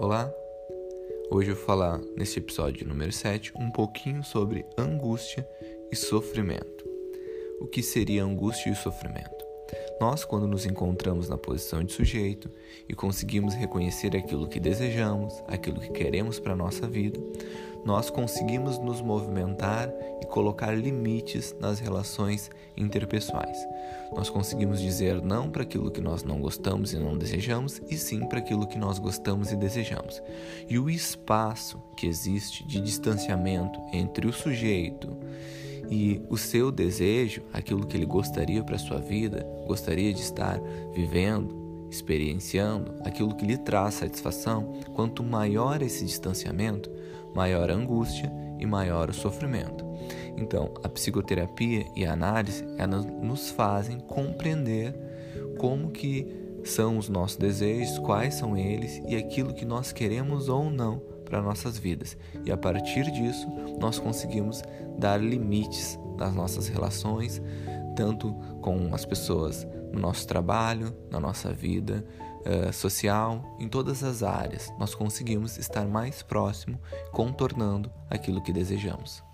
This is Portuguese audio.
Olá, hoje eu vou falar nesse episódio número 7 um pouquinho sobre angústia e sofrimento. O que seria angústia e sofrimento? Nós, quando nos encontramos na posição de sujeito e conseguimos reconhecer aquilo que desejamos, aquilo que queremos para a nossa vida, nós conseguimos nos movimentar e colocar limites nas relações interpessoais. Nós conseguimos dizer não para aquilo que nós não gostamos e não desejamos, e sim para aquilo que nós gostamos e desejamos. E o espaço que existe de distanciamento entre o sujeito e o seu desejo, aquilo que ele gostaria para a sua vida, gostaria de estar vivendo, experienciando, aquilo que lhe traz satisfação, quanto maior esse distanciamento, maior a angústia e maior o sofrimento. Então, a psicoterapia e a análise, elas nos fazem compreender como que são os nossos desejos, quais são eles e aquilo que nós queremos ou não para nossas vidas. E a partir disso, nós conseguimos dar limites nas nossas relações, tanto com as pessoas no nosso trabalho, na nossa vida uh, social, em todas as áreas. Nós conseguimos estar mais próximo, contornando aquilo que desejamos.